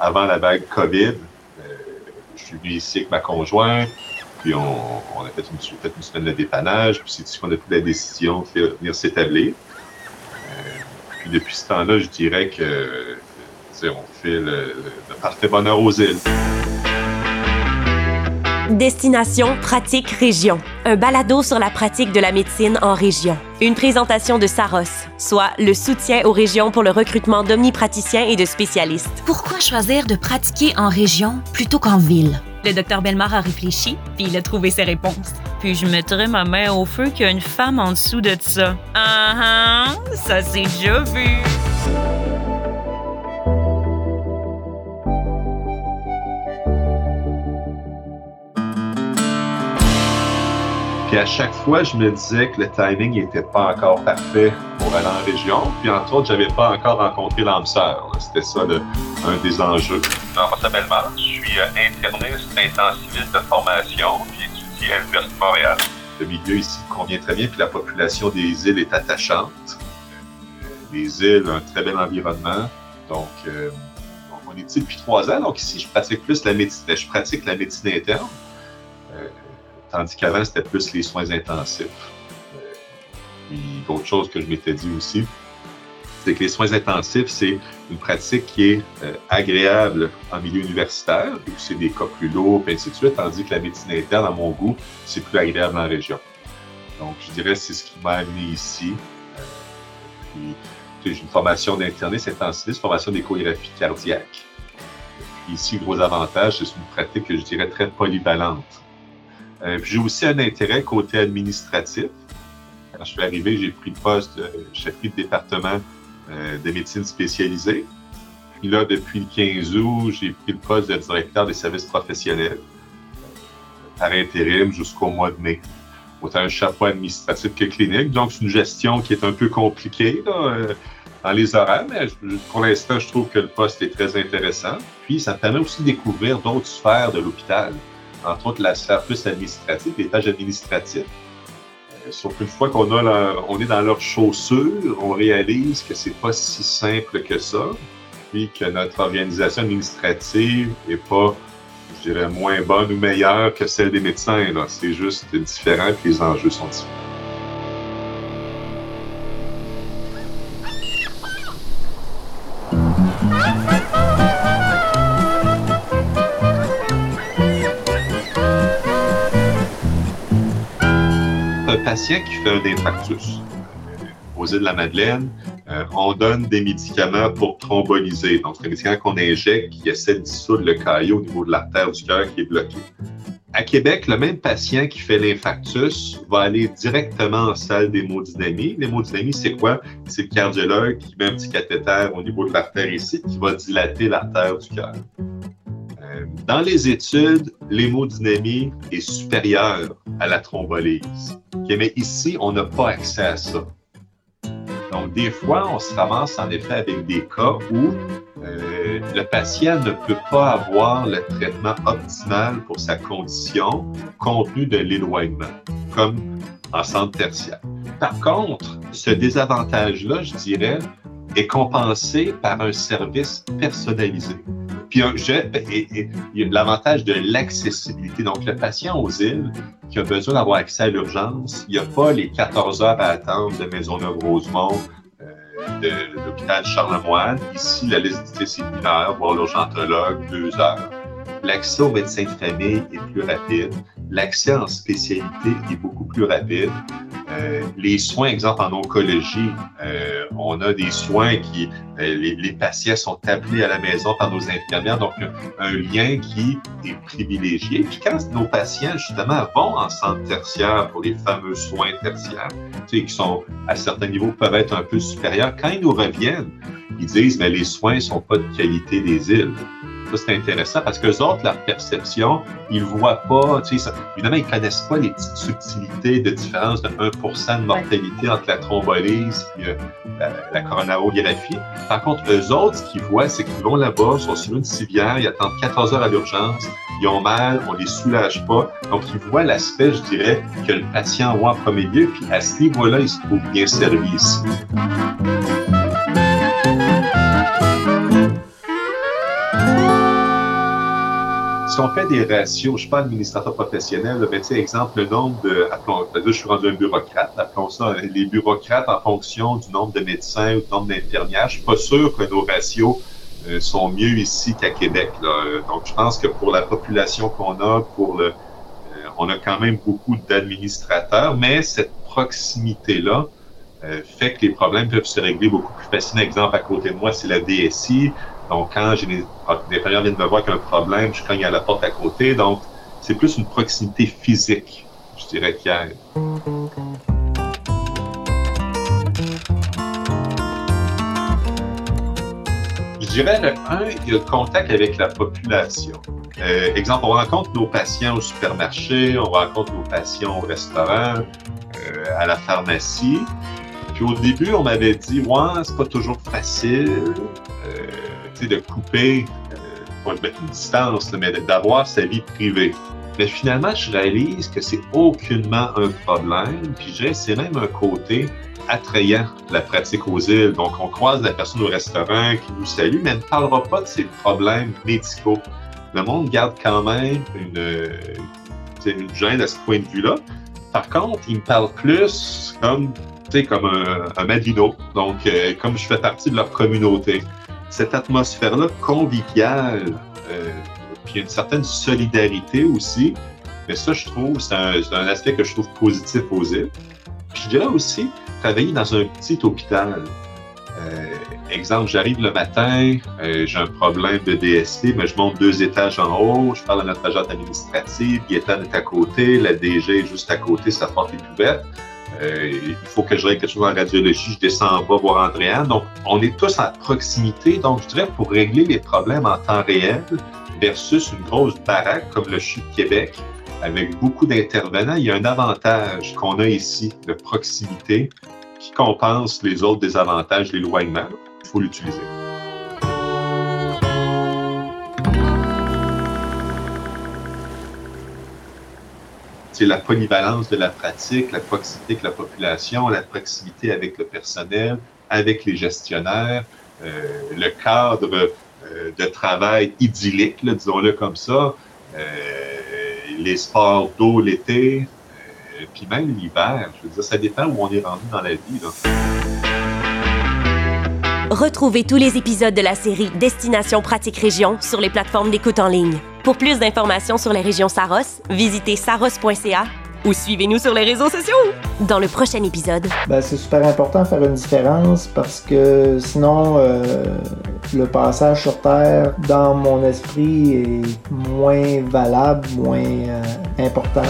avant la vague COVID. je suis venu ici avec ma conjointe, puis on, a fait une, semaine de dépannage, puis c'est ici qu'on a pris la décision de venir s'établir. puis depuis ce temps-là, je dirais que on fait le parfait bonheur aux îles. Destination Pratique Région, un balado sur la pratique de la médecine en région. Une présentation de Saros, soit le soutien aux régions pour le recrutement d'omnipraticiens et de spécialistes. Pourquoi choisir de pratiquer en région plutôt qu'en ville? Le docteur Belmar a réfléchi, puis il a trouvé ses réponses. Puis je mettrai ma main au feu qu'il y a une femme en dessous de ça. Ah uh -huh, ça c'est déjà vu. Puis à chaque fois, je me disais que le timing n'était pas encore parfait pour aller en région. Puis entre autres, j'avais pas encore rencontré l'âme sœur. C'était ça un des enjeux. Je m'appelle je suis euh, interniste intensiviste de formation, puis étudie à l'Université de Montréal. Le milieu ici convient très bien, puis la population des îles est attachante. Les îles, un très bel environnement. Donc, euh, on est ici depuis trois ans. Donc ici, je pratique plus la médecine, je pratique la médecine interne. Euh, Tandis qu'avant, c'était plus les soins intensifs. Euh, puis d'autres choses que je m'étais dit aussi, c'est que les soins intensifs, c'est une pratique qui est euh, agréable en milieu universitaire, où c'est des cas plus lourds, et ainsi de suite, tandis que la médecine interne, à mon goût, c'est plus agréable en région. Donc, je dirais c'est ce qui m'a amené ici. Euh, puis, j'ai une formation d'interniste intensiviste, formation d'échographie cardiaque. Puis ici, gros avantage, c'est une pratique que je dirais très polyvalente. Euh, j'ai aussi un intérêt côté administratif. Quand je suis arrivé, j'ai pris le poste de chef de département euh, de médecine spécialisée. Puis là, depuis le 15 août, j'ai pris le poste de directeur des services professionnels euh, par intérim jusqu'au mois de mai. Autant un chapeau administratif que clinique. Donc, c'est une gestion qui est un peu compliquée là, dans les horaires, mais pour l'instant, je trouve que le poste est très intéressant. Puis, ça permet aussi de découvrir d'autres sphères de l'hôpital entre autres la sphère plus administrative, les tâches administratives. Euh, sauf qu'une fois qu'on a on est dans leurs chaussures, on réalise que c'est pas si simple que ça, puis que notre organisation administrative est pas, je dirais, moins bonne ou meilleure que celle des médecins. C'est juste différent, puis les enjeux sont différents. Patient qui fait un infarctus aux îles de la Madeleine, euh, on donne des médicaments pour thromboliser. Donc, c'est un médicament qu'on injecte qui essaie de dissoudre le caillot au niveau de l'artère du cœur qui est bloqué. À Québec, le même patient qui fait l'infarctus va aller directement en salle d'hémodynamie. L'hémodynamie, c'est quoi? C'est le cardiologue qui met un petit cathéter au niveau de l'artère ici qui va dilater l'artère du cœur. Dans les études, l'hémodynamie est supérieure à la thrombolyse. Mais ici, on n'a pas accès à ça. Donc, des fois, on se ramasse en effet avec des cas où euh, le patient ne peut pas avoir le traitement optimal pour sa condition compte tenu de l'éloignement, comme en centre tertiaire. Par contre, ce désavantage-là, je dirais, est compensé par un service personnalisé. Puis il y a l'avantage de l'accessibilité. Donc, le patient aux îles qui a besoin d'avoir accès à l'urgence, il n'y a pas les 14 heures à attendre de Maisonneuve-Rosemont, euh, de, l'hôpital Charlemagne. Ici, la liste c'est une heure, voir l'urgentologue, deux heures. L'accès aux médecins de famille est plus rapide. L'accès en spécialité est beaucoup plus rapide. Euh, les soins, exemple en oncologie, euh, on a des soins qui, euh, les, patients sont appelés à la maison par nos infirmières, donc un, lien qui est privilégié. Puis quand nos patients, justement, vont en centre tertiaire pour les fameux soins tertiaires, tu sais, qui sont à certains niveaux peuvent être un peu supérieurs, quand ils nous reviennent, ils disent, mais les soins sont pas de qualité des îles. Ça, c'est intéressant parce que les autres, leur perception, ils voient pas, tu sais, évidemment, ils connaissent pas les petites subtilités de différence de 1% de mortalité entre la thrombolyse et euh, la, coronarographie. Par contre, eux autres, ce qu'ils voient, c'est qu'ils vont là-bas, sont sur une civière, ils attendent 14 heures à l'urgence, ils ont mal, on les soulage pas. Donc, ils voient l'aspect, je dirais, que le patient voit en premier lieu, puis à ce niveau-là, ils se trouvent bien servis ici. Si on fait des ratios, je ne suis pas administrateur professionnel, mais tu sais, exemple, le nombre de, appelons, je suis rendu un bureaucrate, appelons ça les bureaucrates en fonction du nombre de médecins ou du nombre d'infirmières. Je suis pas sûr que nos ratios euh, sont mieux ici qu'à Québec. Là. Donc, je pense que pour la population qu'on a, pour le, euh, on a quand même beaucoup d'administrateurs, mais cette proximité-là euh, fait que les problèmes peuvent se régler beaucoup plus facilement. Exemple, à côté de moi, c'est la DSI. Donc, quand j'ai des, des viennent me voir qu'il y a un problème, je cogne à la porte à côté. Donc, c'est plus une proximité physique, je dirais, a. Je dirais, le un, il y a le contact avec la population. Euh, exemple, on rencontre nos patients au supermarché, on rencontre nos patients au restaurant, euh, à la pharmacie. Puis au début, on m'avait dit, ouais, c'est pas toujours facile de couper, euh, mettre une distance, mais d'avoir sa vie privée. Mais finalement, je réalise que c'est aucunement un problème, puis j'ai, c'est même un côté attrayant la pratique aux îles. Donc, on croise la personne au restaurant qui nous salue, mais elle ne parlera pas de ses problèmes médicaux. Le monde garde quand même une, une gêne à ce point de vue-là. Par contre, il me parle plus comme, comme un, un donc euh, comme je fais partie de leur communauté cette atmosphère-là conviviale, euh, puis une certaine solidarité aussi. Mais ça, je trouve, c'est un, aspect que je trouve positif aux îles. Je dirais aussi, travailler dans un petit hôpital. Euh, exemple, j'arrive le matin, j'ai un problème de DST, mais je monte deux étages en haut, je parle à notre agente administrative, Gaétan est à côté, la DG est juste à côté, sa porte est ouverte. Euh, il faut que je règle quelque chose en radiologie, je descends en bas voir Andréane. Donc, on est tous à proximité. Donc, je dirais pour régler les problèmes en temps réel versus une grosse baraque comme le CHU de Québec, avec beaucoup d'intervenants, il y a un avantage qu'on a ici de proximité qui compense les autres désavantages l'éloignement. Il faut l'utiliser. La polyvalence de la pratique, la proximité avec la population, la proximité avec le personnel, avec les gestionnaires, euh, le cadre euh, de travail idyllique, disons-le comme ça, euh, les sports d'eau l'été, puis même l'hiver. Je veux dire, ça dépend où on est rendu dans la vie. Retrouvez tous les épisodes de la série Destination Pratique Région sur les plateformes d'écoute en ligne. Pour plus d'informations sur les régions Saros, visitez saros.ca ou suivez-nous sur les réseaux sociaux. Dans le prochain épisode. Ben, c'est super important de faire une différence parce que sinon, euh, le passage sur Terre, dans mon esprit, est moins valable, moins euh, important.